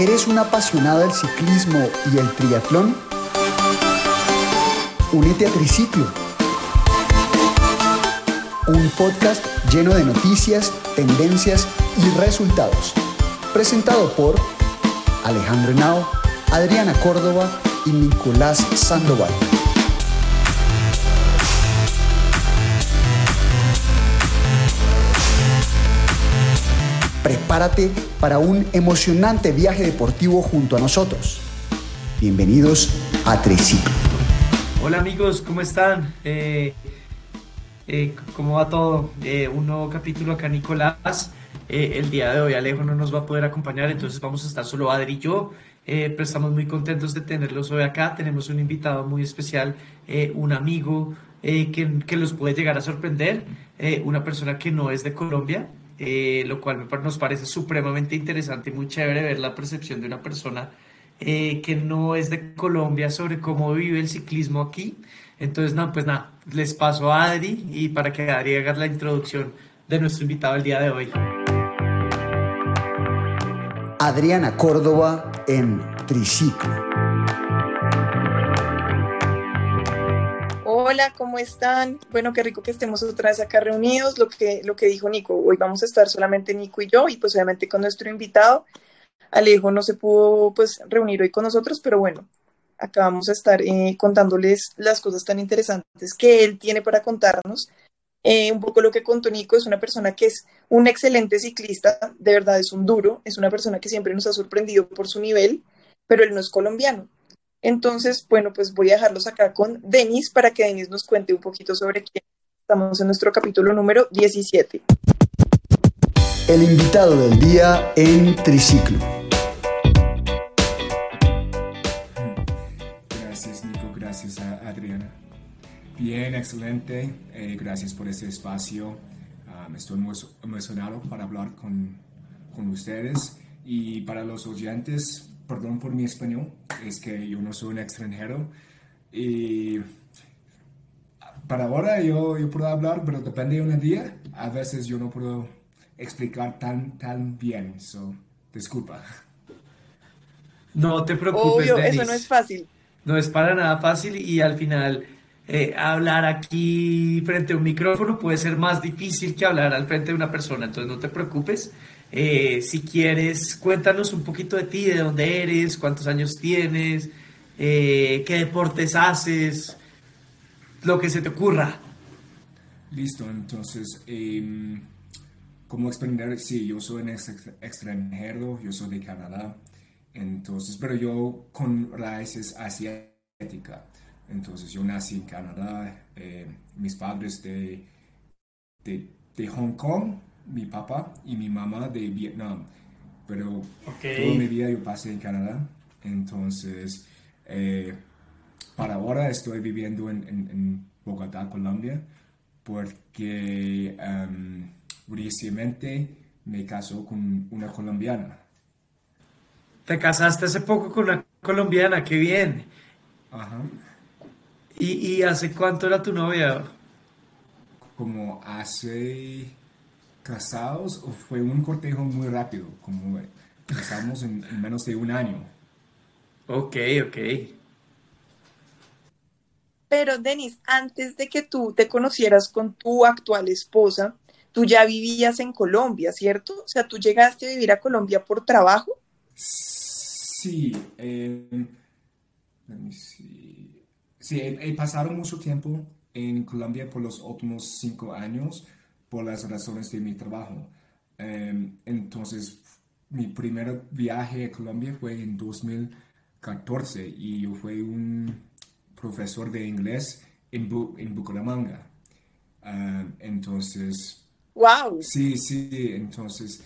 ¿Eres un apasionado del ciclismo y el triatlón? Únete a Triciclo, un podcast lleno de noticias, tendencias y resultados. Presentado por Alejandro Henao, Adriana Córdoba y Nicolás Sandoval. Prepárate para un emocionante viaje deportivo junto a nosotros. Bienvenidos a Triciclo. Hola amigos, ¿cómo están? Eh, eh, ¿Cómo va todo? Eh, un nuevo capítulo acá, Nicolás. el día de hoy Alejo no nos va a poder acompañar, entonces vamos a estar solo Adri y yo. pero estamos muy contentos de tenerlos hoy acá. Tenemos un invitado muy especial, un amigo que, que, los puede llegar a sorprender, una persona que no es de Colombia, eh, lo cual nos parece supremamente interesante y muy chévere ver la percepción de una persona eh, que no es de Colombia sobre cómo vive el ciclismo aquí. Entonces, no, pues nada, les paso a Adri y para que Adri haga la introducción de nuestro invitado el día de hoy. Adriana Córdoba en Triciclo. Hola, ¿cómo están? Bueno, qué rico que estemos otra vez acá reunidos. Lo que, lo que dijo Nico, hoy vamos a estar solamente Nico y yo y pues obviamente con nuestro invitado. Alejo no se pudo pues reunir hoy con nosotros, pero bueno, acá vamos a estar eh, contándoles las cosas tan interesantes que él tiene para contarnos. Eh, un poco lo que contó Nico, es una persona que es un excelente ciclista, de verdad es un duro, es una persona que siempre nos ha sorprendido por su nivel, pero él no es colombiano. Entonces, bueno, pues voy a dejarlos acá con Denis para que Denis nos cuente un poquito sobre quién estamos en nuestro capítulo número 17. El invitado del día en Triciclo. Gracias, Nico. Gracias a Adriana. Bien, excelente. Eh, gracias por este espacio. Me estoy muy emocionado para hablar con, con ustedes. Y para los oyentes, perdón por mi español, es que yo no soy un extranjero y para ahora yo, yo puedo hablar, pero depende de un día, a veces yo no puedo explicar tan, tan bien, so, disculpa. No te preocupes, Obvio, eso no es fácil. No es para nada fácil y al final eh, hablar aquí frente a un micrófono puede ser más difícil que hablar al frente de una persona, entonces no te preocupes. Eh, si quieres, cuéntanos un poquito de ti, de dónde eres, cuántos años tienes, eh, qué deportes haces, lo que se te ocurra. Listo, entonces, eh, como exprender, sí, yo soy un extranjero, yo soy de Canadá, entonces, pero yo con raíces asiáticas, entonces yo nací en Canadá, eh, mis padres de, de Hong Kong, mi papá y mi mamá de Vietnam, pero toda mi vida yo pasé en Canadá, entonces eh, para ahora estoy viviendo en, Bogotá, Colombia, porque um, recientemente me casó con una colombiana. Te casaste hace poco con una colombiana, qué bien. Ajá. ¿Y, ¿Y hace cuánto era tu novia? Como hace casados fue un cortejo muy rápido, como casamos en, menos de un año. Ok, ok. Pero, Denis, antes de que tú te conocieras con tu actual esposa, tú ya vivías en Colombia, ¿cierto? O sea, tú llegaste a vivir a Colombia por trabajo. Sí, eh, sí, he, pasado mucho tiempo en Colombia por los últimos cinco años por las razones de mi trabajo. Em, entonces, mi primer viaje a Colombia fue en 2014 y yo fui un profesor de inglés en, en Bucaramanga. Em, entonces... ¡Wow! Sí, sí, entonces...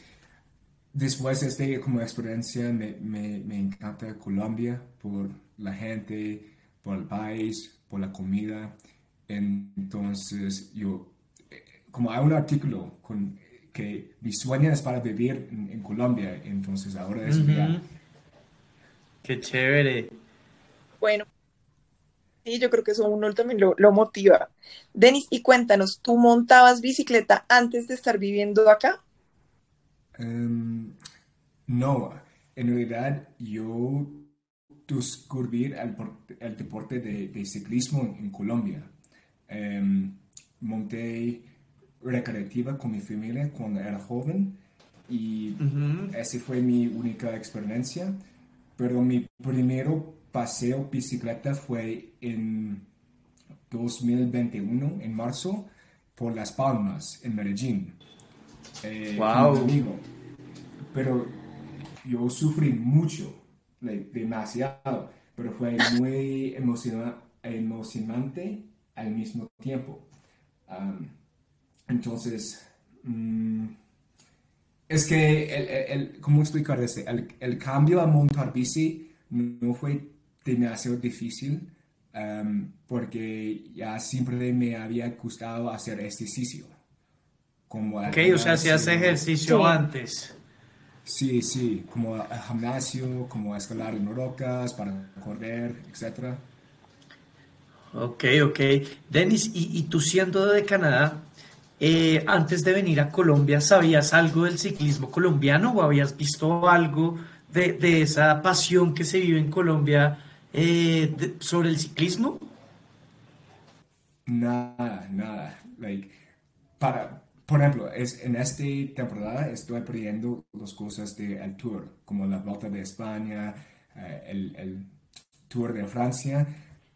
Después de esta como experiencia me, me, me encanta Colombia por la gente, por el país, por la comida. Entonces yo como hay un artículo con, que mi sueño es para vivir en, Colombia, entonces ahora es uh Qué chévere. Bueno, sí, yo creo que eso uno también lo, motiva. Denis, y cuéntanos, ¿tú montabas bicicleta antes de estar viviendo acá? Em, no, en realidad yo descubrí el, el deporte de, de, ciclismo en Colombia. Um, monté recreativa con mi familia cuando era joven y esa fue mi única experiencia. Pero mi primero paseo bicicleta fue en 2021, en marzo, por Las Palmas, en Medellín. Eh, wow. Pero yo sufrí mucho, demasiado, pero fue muy emocionante al mismo tiempo. Entonces, mm, es que, el, el, ¿cómo explicar eso? El, el, cambio a montar bici no fue demasiado difícil porque ya siempre me había gustado hacer ejercicio. Como ok, o sea, si hace ejercicio antes. Sí, sí, como el gimnasio, como escalar en rocas, para correr, etc. Ok, ok. Denis, ¿y, y tú siendo de Canadá, eh, antes de venir a Colombia, ¿sabías algo del ciclismo colombiano o habías visto algo de, de esa pasión que se vive en Colombia eh, sobre el ciclismo? Nada, nada. Like, para, por ejemplo, es, en esta temporada estoy aprendiendo las cosas del tour, como la Vuelta de España, eh, el, el, Tour de Francia.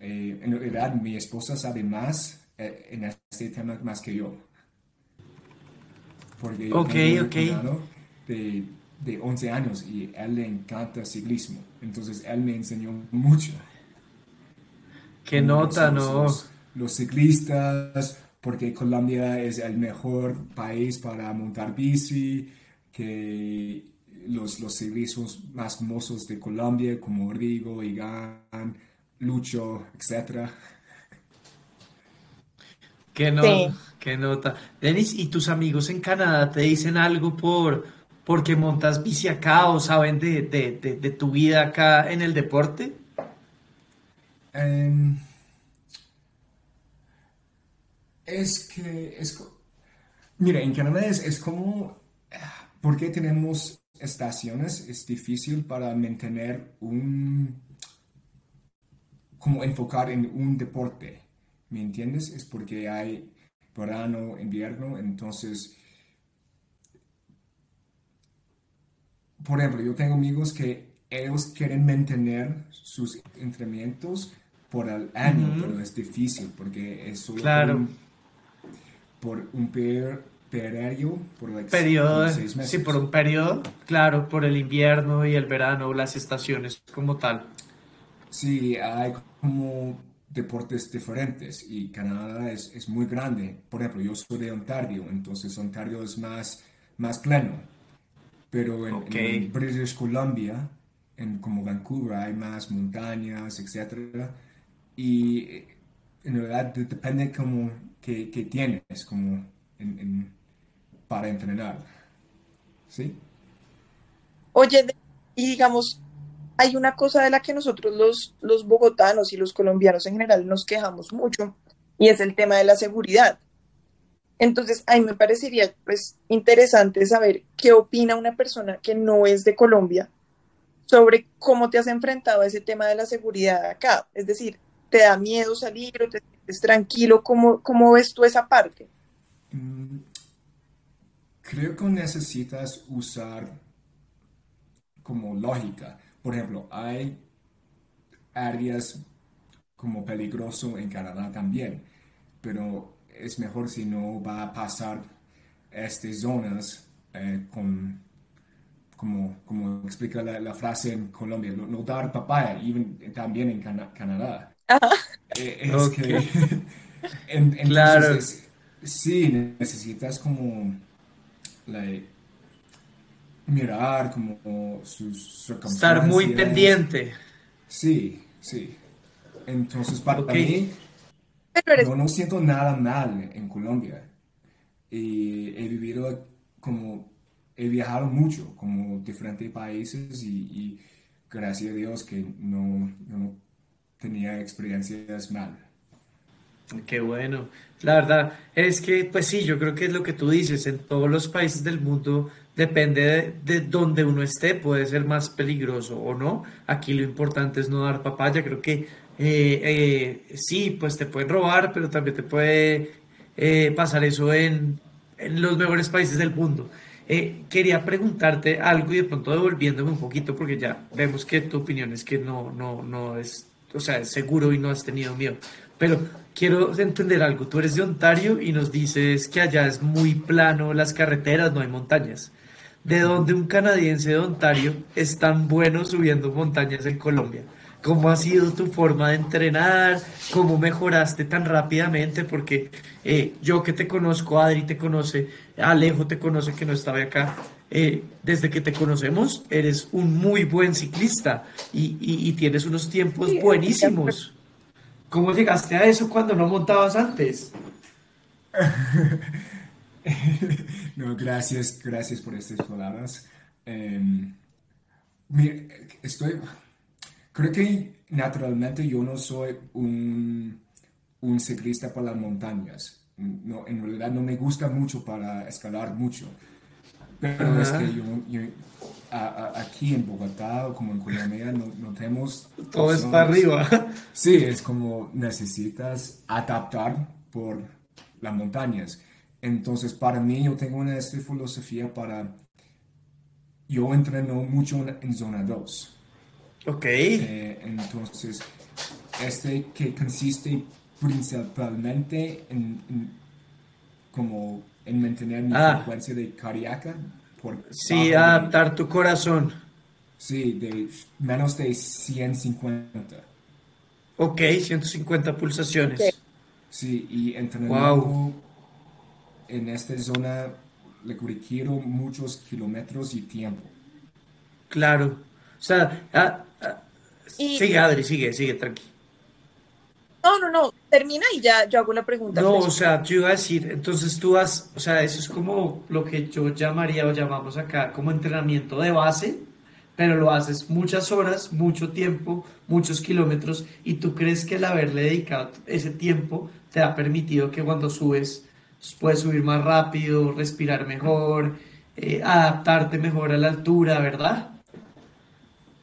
Eh, en realidad, mi esposa sabe más eh, en este tema más que yo. Porque yo tengo De, de 11 años y a él le encanta ciclismo. Entonces, él me enseñó mucho. ¿Qué nota, no? los ciclistas, porque Colombia es el mejor país para montar bici, que los, los ciclistas más famosos de Colombia, como Rigo, Igan, Lucho, etc. ¿Qué, no, qué nota. Denis, ¿y tus amigos en Canadá te dicen algo por porque montas bici acá o saben de, de, de, tu vida acá en el deporte? Um, es que, es, mira, en Canadá es, es como, porque tenemos estaciones, es difícil para mantener un, como enfocar en un deporte, ¿me entiendes? Es porque hay verano, invierno, entonces, por ejemplo, yo tengo amigos que ellos quieren mantener sus entrenamientos por el año, pero es difícil porque es solo claro por un periodo, por periodo, seis meses. Sí, por un periodo, claro, por el invierno y el verano, las estaciones como tal. Sí, hay como deportes diferentes y Canadá es, es muy grande. Por ejemplo, yo soy de Ontario, entonces Ontario es más, más plano. Pero en, British Columbia, en como Vancouver, hay más montañas, etc. Y en realidad depende como que, tienes como para entrenar. ¿Sí? Oye, y digamos, hay una cosa de la que nosotros los, los bogotanos y los colombianos en general nos quejamos mucho y es el tema de la seguridad. Entonces, a mí me parecería pues interesante saber qué opina una persona que no es de Colombia sobre cómo te has enfrentado a ese tema de la seguridad acá. Es decir, ¿te da miedo salir o te es tranquilo. ¿Cómo, cómo ves tú esa parte? Mm, creo que necesitas usar como lógica. Por ejemplo, hay áreas como peligroso en Canadá también, pero es mejor si no va a pasar estas zonas eh, con, como, como explica la, frase en Colombia, no, dar papaya, también en Canadá. Eh, es que, entonces, sí, necesitas como mirar como sus circunstancias. Estar muy pendiente. Sí, sí. Entonces, para mí, yo no siento nada mal en Colombia. Y he vivido como, he viajado mucho, como diferentes países y, gracias a Dios que no, no tenía experiencias mal. Qué bueno. La verdad es que, pues sí, yo creo que es lo que tú dices, en todos los países del mundo depende de, de, donde uno esté, puede ser más peligroso o no. Aquí lo importante es no dar papaya. Creo que eh, eh, sí, pues te pueden robar, pero también te puede eh, pasar eso en, en, los mejores países del mundo. quería preguntarte algo y de pronto devolviéndome un poquito, porque ya vemos que tu opinión es que no, no, no es, o sea, es seguro y no has tenido miedo. Pero quiero entender algo. Tú eres de Ontario y nos dices que allá es muy plano las carreteras, no hay montañas. ¿De dónde un canadiense de Ontario es tan bueno subiendo montañas en Colombia? ¿Cómo ha sido tu forma de entrenar? ¿Cómo mejoraste tan rápidamente? Porque eh, yo que te conozco, Adri te conoce, Alejo te conoce que no estaba acá. Eh, desde que te conocemos, eres un muy buen ciclista y, y, y tienes unos tiempos buenísimos. ¿Cómo llegaste a eso cuando no montabas antes? no, gracias, gracias por estas palabras. Eh, estoy, creo que naturalmente yo no soy un, un ciclista para las montañas. No, en realidad no me gusta mucho para escalar mucho. Pero es que yo, aquí en Bogotá o como en Colombia no, no tenemos... Todo es para arriba. Sí, es como necesitas adaptar por las montañas. Entonces, para mí, yo tengo una esta filosofía para... Yo entreno mucho en, zona 2. Ok. Eh, entonces, este que consiste principalmente en, como en mantener mi Ah. frecuencia de cardíaca por Sí, adaptar tu corazón. sí, de menos de 150. Ok, 150 pulsaciones. Ok. Sí, y entrenando Wow. En esta zona le requiero muchos kilómetros y tiempo. Claro. O sea, ah, ah, Y- sigue Adri, sigue, sigue, tranqui. No, no, no, termina y ya yo hago la pregunta. No, o sea, yo iba a decir, entonces tú has, o sea, eso es como lo que yo llamaría o llamamos acá como entrenamiento de base, pero lo haces muchas horas, mucho tiempo, muchos kilómetros, y tú crees que el haberle dedicado ese tiempo te ha permitido que cuando subes puedes subir más rápido, respirar mejor, eh, adaptarte mejor a la altura, ¿verdad?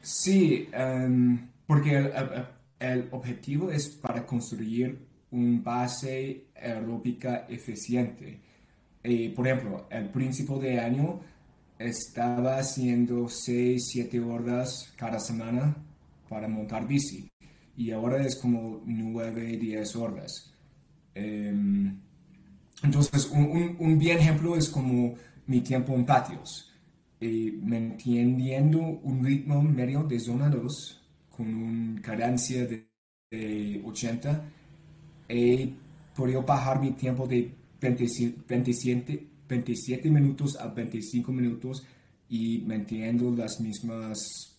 Sí, em, porque el, objetivo es para construir un base aeróbica eficiente. Eh, por ejemplo, al principio de año estaba haciendo 6, 7 horas cada semana para montar bici y ahora es como 9, 10 horas. Entonces, un, un- un bien ejemplo es como mi tiempo en patios, eh, manteniendo un ritmo medio de zona 2 con una cadencia de, de 80, he podido bajar mi tiempo de 27, 27, 27 minutos a 25 minutos y manteniendo las mismas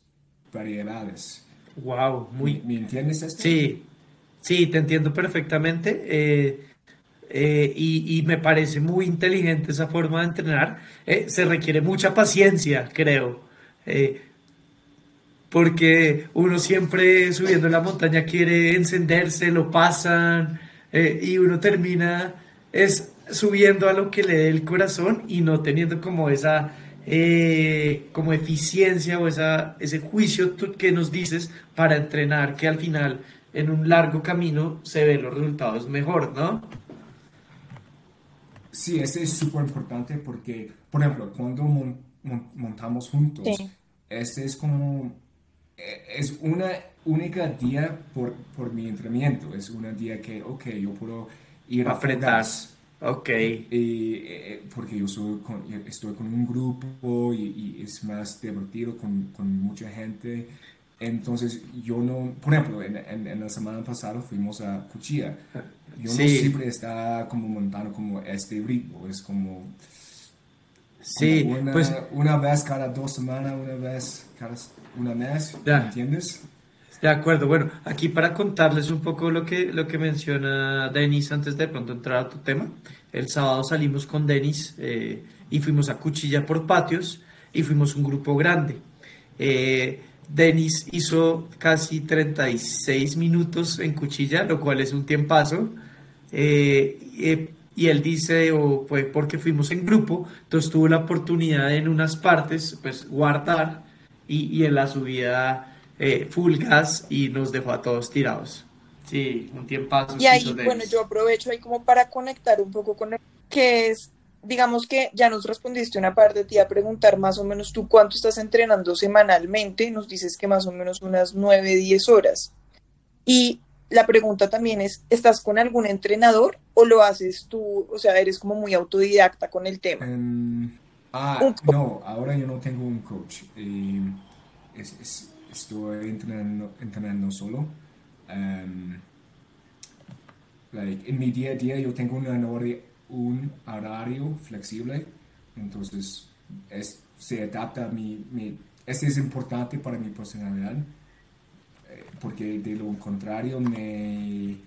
variedades. Wow, muy, ¿Me, me entiendes esto? Sí, sí, te entiendo perfectamente. eh, eh, y, y me parece muy inteligente esa forma de entrenar. Eh, se requiere mucha paciencia, creo. eh, porque uno siempre subiendo la montaña quiere encenderse, lo pasan eh, y uno termina es subiendo a lo que le dé el corazón y no teniendo como esa eh, como eficiencia o esa, ese juicio que nos dices para entrenar que al final en un largo camino se ven los resultados mejor, ¿no? Sí, ese es súper importante porque, por ejemplo, cuando mon- mon- montamos juntos, Sí. este es como, eh, es una única día por, por mi entrenamiento, es una día que, ok, yo puedo ir a. Fogas, Ok, y, eh, porque yo soy con- estoy con un grupo y, y es más divertido con, con mucha gente. Entonces, yo no, por ejemplo, en, en- en la semana pasada fuimos a Cuchilla. Yo no siempre estaba como montando como este ritmo, es como, sí, como una, pues una vez cada dos semanas, una vez cada una mes, Ya. ¿me entiendes? De acuerdo, bueno, aquí para contarles un poco lo que, lo que menciona Denis antes de pronto entrar a tu tema. El sábado salimos con Denis eh, y fuimos a Cuchilla por patios y fuimos un grupo grande. Eh, Denis hizo casi 36 minutos en Cuchilla, lo cual es un tiempazo. Eh, eh, y él dice, o fue porque fuimos en grupo, entonces tuvo la oportunidad en unas partes, pues guardar y, y en la subida eh, full gas y nos dejó a todos tirados. Sí, un tiempazo. Y ahí, bueno, yo aprovecho ahí como para conectar un poco con el que es, digamos que ya nos respondiste una parte de ti a preguntar más o menos tú cuánto estás entrenando semanalmente, nos dices que más o menos unas 9, 10 horas. Y la pregunta también es, ¿estás con algún entrenador o lo haces tú? O sea, eres como muy autodidacta con el tema. Um, ah, no, ahora yo no tengo un coach. Eh, es, es, estoy entrenando, entrenando solo. Um, like, en mi día a día yo tengo un horario, un horario flexible, entonces es, se adapta a mi, mi, Este es importante para mi personalidad, eh, porque de lo contrario me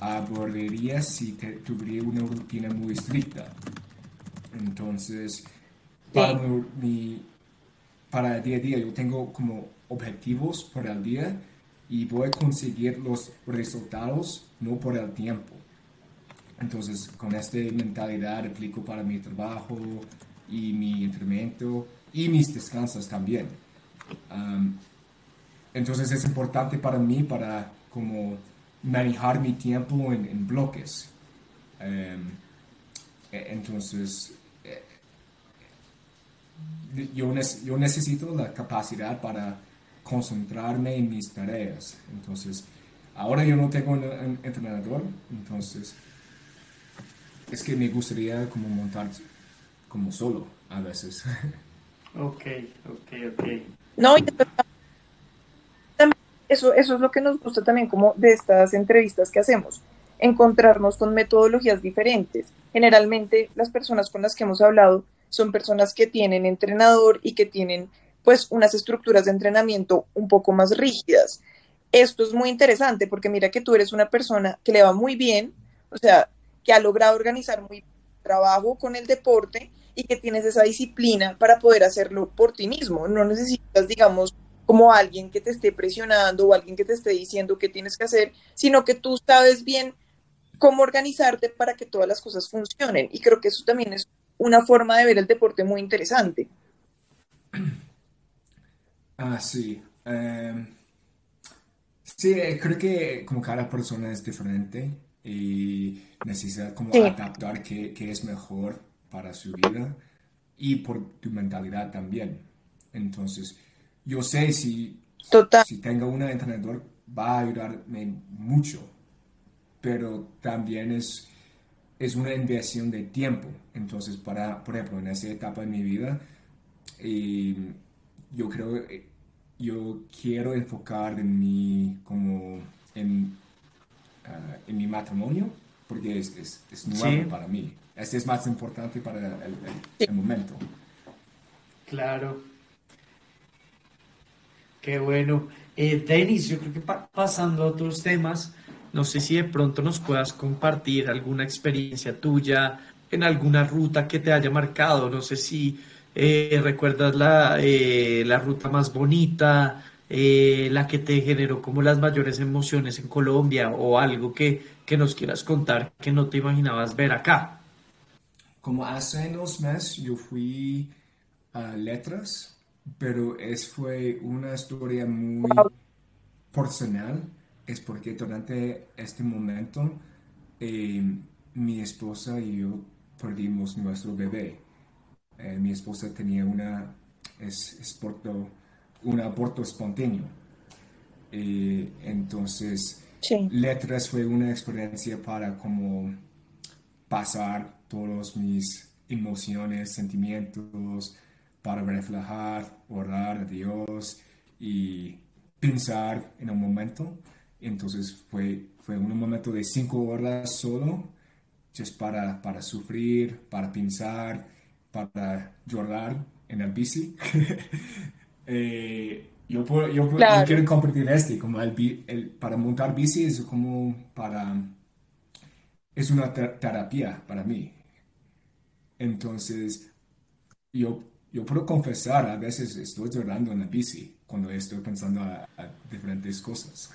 aburriría si te, tuviera una rutina muy estricta. Entonces, para, mi, para el día a día yo tengo como objetivos por el día y voy a conseguir los resultados no por el tiempo. Entonces, con esta mentalidad aplico para mi trabajo y mi entrenamiento y mis descansos también. entonces, es importante para mí para como manejar mi tiempo en, bloques. E, entonces, eh, yo, yo necesito la capacidad para concentrarme en mis tareas. Entonces, ahora yo no tengo un, entrenador, entonces es que me gustaría como montar como solo a veces. Ok, ok, ok. No, eso, eso es lo que nos gusta también como de estas entrevistas que hacemos, encontrarnos con metodologías diferentes. Generalmente las personas con las que hemos hablado son personas que tienen entrenador y que tienen pues unas estructuras de entrenamiento un poco más rígidas. Esto es muy interesante porque mira que tú eres una persona que le va muy bien, o sea, que ha logrado organizar muy bien trabajo con el deporte y que tienes esa disciplina para poder hacerlo por ti mismo. No necesitas, digamos, como alguien que te esté presionando o alguien que te esté diciendo qué tienes que hacer, sino que tú sabes bien cómo organizarte para que todas las cosas funcionen. Y creo que eso también es una forma de ver el deporte muy interesante. Ah, sí. Em, sí, eh, creo que como cada persona es diferente y necesita como adaptar qué, es mejor para su vida y por tu mentalidad también. Entonces, yo sé si, si tengo un entrenador va a ayudarme mucho, pero también es, es una inversión de tiempo. Entonces, para, por ejemplo, en esa etapa de mi vida, y yo creo, eh, yo quiero enfocar en mi, como, en, ah, en mi matrimonio, porque es, es, es nuevo para mí. Este es más importante para el, el, momento. Claro. Qué bueno. Eh, Denis, yo creo que pasando a otros temas, no sé si de pronto nos puedas compartir alguna experiencia tuya en alguna ruta que te haya marcado. No sé si eh, ¿Recuerdas la, eh, la ruta más bonita, eh, la que te generó como las mayores emociones en Colombia o algo que, que nos quieras contar que no te imaginabas ver acá? Como hace unos meses yo fui a Letras, pero es fue una historia muy personal, es porque durante este momento mi esposa y yo perdimos nuestro bebé. Eh, mi esposa tenía una, es, un aborto espontáneo. Eh, entonces, letras fue una experiencia para como pasar todos mis emociones, sentimientos, para reflejar, orar a Dios y pensar en un momento. Entonces fue, fue un momento de cinco horas solo, just para, para sufrir, para pensar para llorar en el bici. Eh, yo, yo, quiero compartir este, como el, para montar bici es como para, es una terapia para mí. Entonces, yo, yo puedo confesar, a veces estoy llorando en la bici cuando estoy pensando a, diferentes cosas.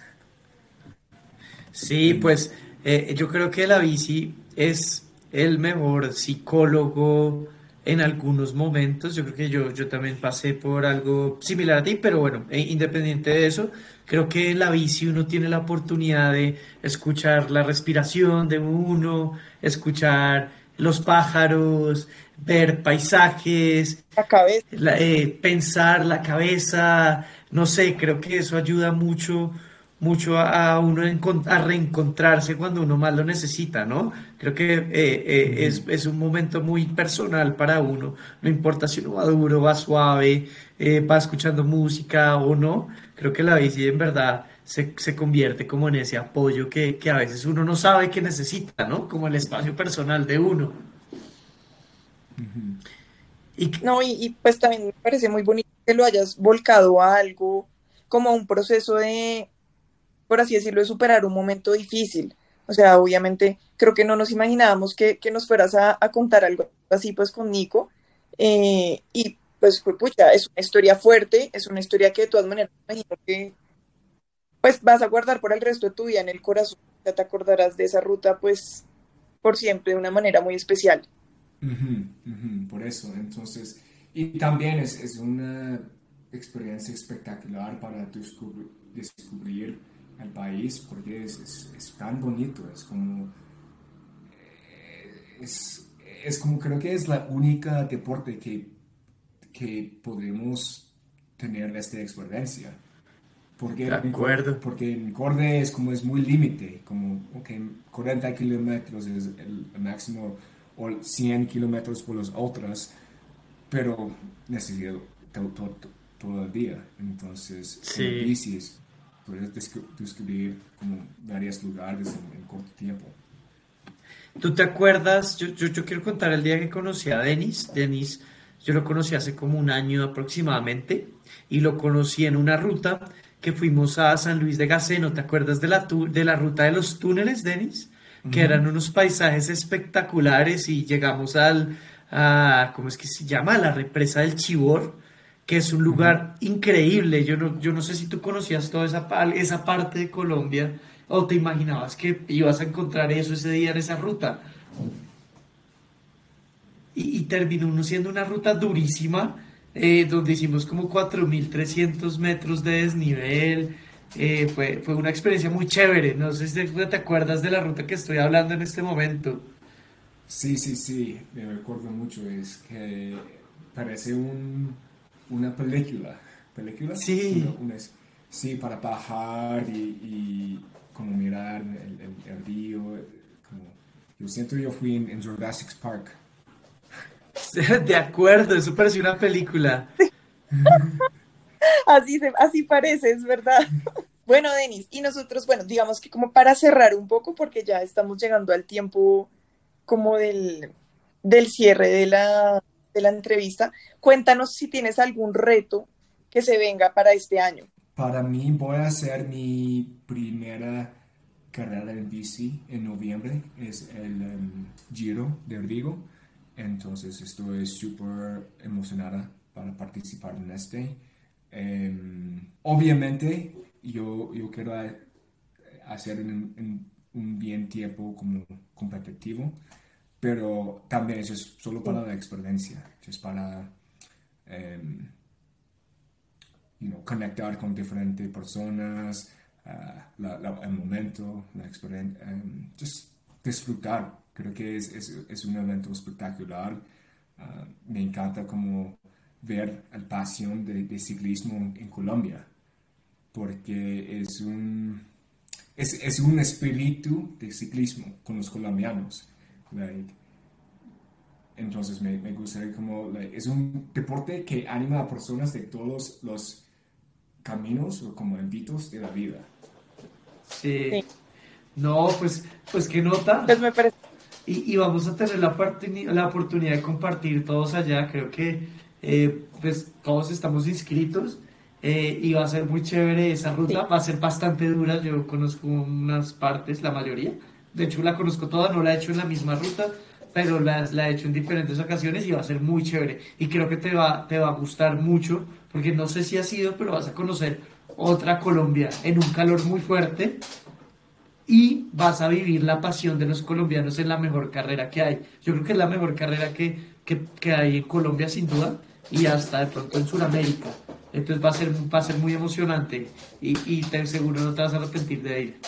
Sí, pues eh, yo creo que la bici es el mejor psicólogo en algunos momentos. Yo creo que yo, yo también pasé por algo similar a ti, pero bueno, e independiente de eso, creo que en la bici uno tiene la oportunidad de escuchar la respiración de uno, escuchar los pájaros, ver paisajes, la cabeza. eh, pensar la cabeza, no sé, creo que eso ayuda mucho mucho a, uno a reencontrarse cuando uno más lo necesita, ¿no? Creo que eh, eh, es, es, un momento muy personal para uno, no importa si uno va duro, va suave, eh, va escuchando música o no, creo que la bici en verdad se, se convierte como en ese apoyo que, que, a veces uno no sabe que necesita, ¿no? Como el espacio personal de uno. Y, no, y, y pues también me parece muy bonito que lo hayas volcado a algo como un proceso de por así decirlo, de superar un momento difícil. O sea, obviamente creo que no nos imaginábamos que, que nos fueras a, a, contar algo así pues con Nico. Eh, y pues, pucha, es una historia fuerte, es una historia que de todas maneras imagino que pues vas a guardar por el resto de tu vida en el corazón. Ya te acordarás de esa ruta pues por siempre de una manera muy especial. Uh -huh, uh -huh, por eso, entonces, y también es, es una experiencia espectacular para descubrir, descubrir el país porque es, es, es, tan bonito, es como, es, es, como creo que es la única deporte que, que podemos tener esta experiencia. Porque, de acuerdo. porque en Corde es como es muy límite, como okay, 40 kilómetros es el máximo o 100 kilómetros por los otros, pero necesito todo, todo, todo el día. Entonces, sí. en bicis descubrir como varios lugares en, en, corto tiempo. ¿Tú te acuerdas? Yo, yo, yo, quiero contar el día que conocí a Denis. Denis, yo lo conocí hace como un año aproximadamente y lo conocí en una ruta que fuimos a San Luis de Gaceno. ¿Te acuerdas de la, de la ruta de los túneles, Denis? Que uh -huh. eran unos paisajes espectaculares y llegamos al, a, ¿cómo es que se llama? La represa del Chibor que es un lugar increíble. Yo no, yo no sé si tú conocías toda esa, esa parte de Colombia o te imaginabas que ibas a encontrar eso ese día en esa ruta. Y, y terminó uno siendo una ruta durísima, eh, donde hicimos como 4.300 metros de desnivel. Eh, fue, fue una experiencia muy chévere. No sé si te acuerdas de la ruta que estoy hablando en este momento. Sí, sí, sí, me recuerdo mucho. Es que parece un una película. ¿Película? Sí. Una, una, sí, para bajar y, y como mirar el, el, el, río. Como, yo siento yo fui en, en Jurassic Park. De acuerdo, eso parece una película. así, se, así parece, es verdad. Bueno, Denis, y nosotros, bueno, digamos que como para cerrar un poco, porque ya estamos llegando al tiempo como del, del cierre de la, de la entrevista, cuéntanos si tienes algún reto que se venga para este año. Para mí voy a hacer mi primera carrera en bici en noviembre, es el um, Giro de Rigo, entonces estoy súper emocionada para participar en este. Um, obviamente yo, yo quiero hacer en, en un bien tiempo como competitivo, pero también eso es solo para la experiencia, es para um, you know, conectar con diferentes personas, uh, la, la, el momento, la experiencia, um, just disfrutar. Creo que es, es, es un evento espectacular. Uh, me encanta como ver la pasión de, de ciclismo en, en, Colombia, porque es un, es, es un espíritu de ciclismo con los colombianos. Like, entonces me, me gustaría como, like, es un deporte que anima a personas de todos los caminos o como ámbitos de la vida. Sí. sí. No, pues, pues qué nota. Pues me parece. Y, y vamos a tener la, la, oportunidad de compartir todos allá. Creo que eh, pues todos estamos inscritos eh, y va a ser muy chévere esa ruta. Sí. Va a ser bastante dura. Yo conozco unas partes, la mayoría. De hecho, la conozco toda, no la he hecho en la misma ruta, pero la, la he hecho en diferentes ocasiones y va a ser muy chévere. Y creo que te va, te va a gustar mucho, porque no sé si has ido, pero vas a conocer otra Colombia en un calor muy fuerte y vas a vivir la pasión de los colombianos en la mejor carrera que hay. Yo creo que es la mejor carrera que, que, que hay en Colombia sin duda y hasta de pronto en Sudamérica. Entonces va a ser, va a ser muy emocionante y, te seguro no te vas a arrepentir de ir.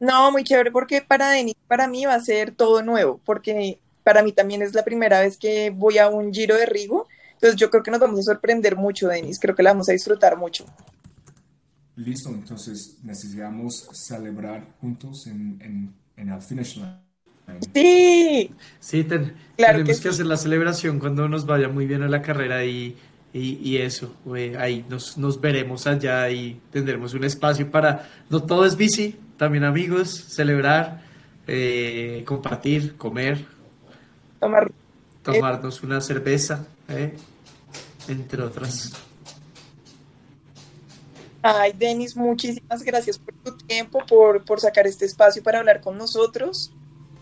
No, muy chévere porque para Denis, para mí va a ser todo nuevo, porque para mí también es la primera vez que voy a un giro de Rigo. Entonces yo creo que nos vamos a sorprender mucho, Denis. Creo que la vamos a disfrutar mucho. Listo, entonces necesitamos celebrar juntos en, en, en el finish line. Sí, Sí, ten- Claro tenemos que que, sí. hacer la celebración cuando nos vaya muy bien a la carrera y, y, y eso, güey, ahí nos, nos veremos allá y tendremos un espacio para, no todo es bici, también amigos, celebrar, eh, compartir, comer, tomar. tomarnos una cerveza, eh, entre otras. Ay, Denis, muchísimas gracias por tu tiempo, por, por sacar este espacio para hablar con nosotros.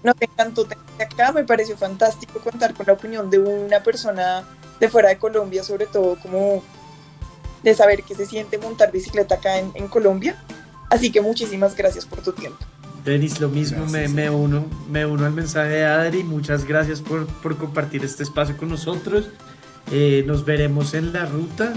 Nos encantó tenerte acá, me pareció fantástico contar con la opinión de una persona de fuera de Colombia, sobre todo como de saber qué se siente montar bicicleta acá en, en Colombia. Así que muchísimas gracias por tu tiempo. Denis, lo mismo, me, Gracias. me uno, me uno al mensaje de Adri, muchas gracias por, por compartir este espacio con nosotros. Eh, nos veremos en la ruta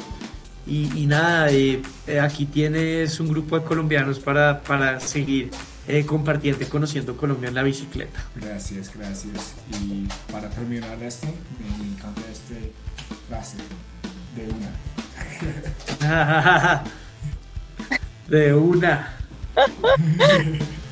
y, y nada, eh, eh, aquí tienes un grupo de colombianos para, para seguir eh, compartiendo y conociendo Colombia en la bicicleta. Gracias, gracias. Y para terminar esto, me, me encanta este frase de una. De una.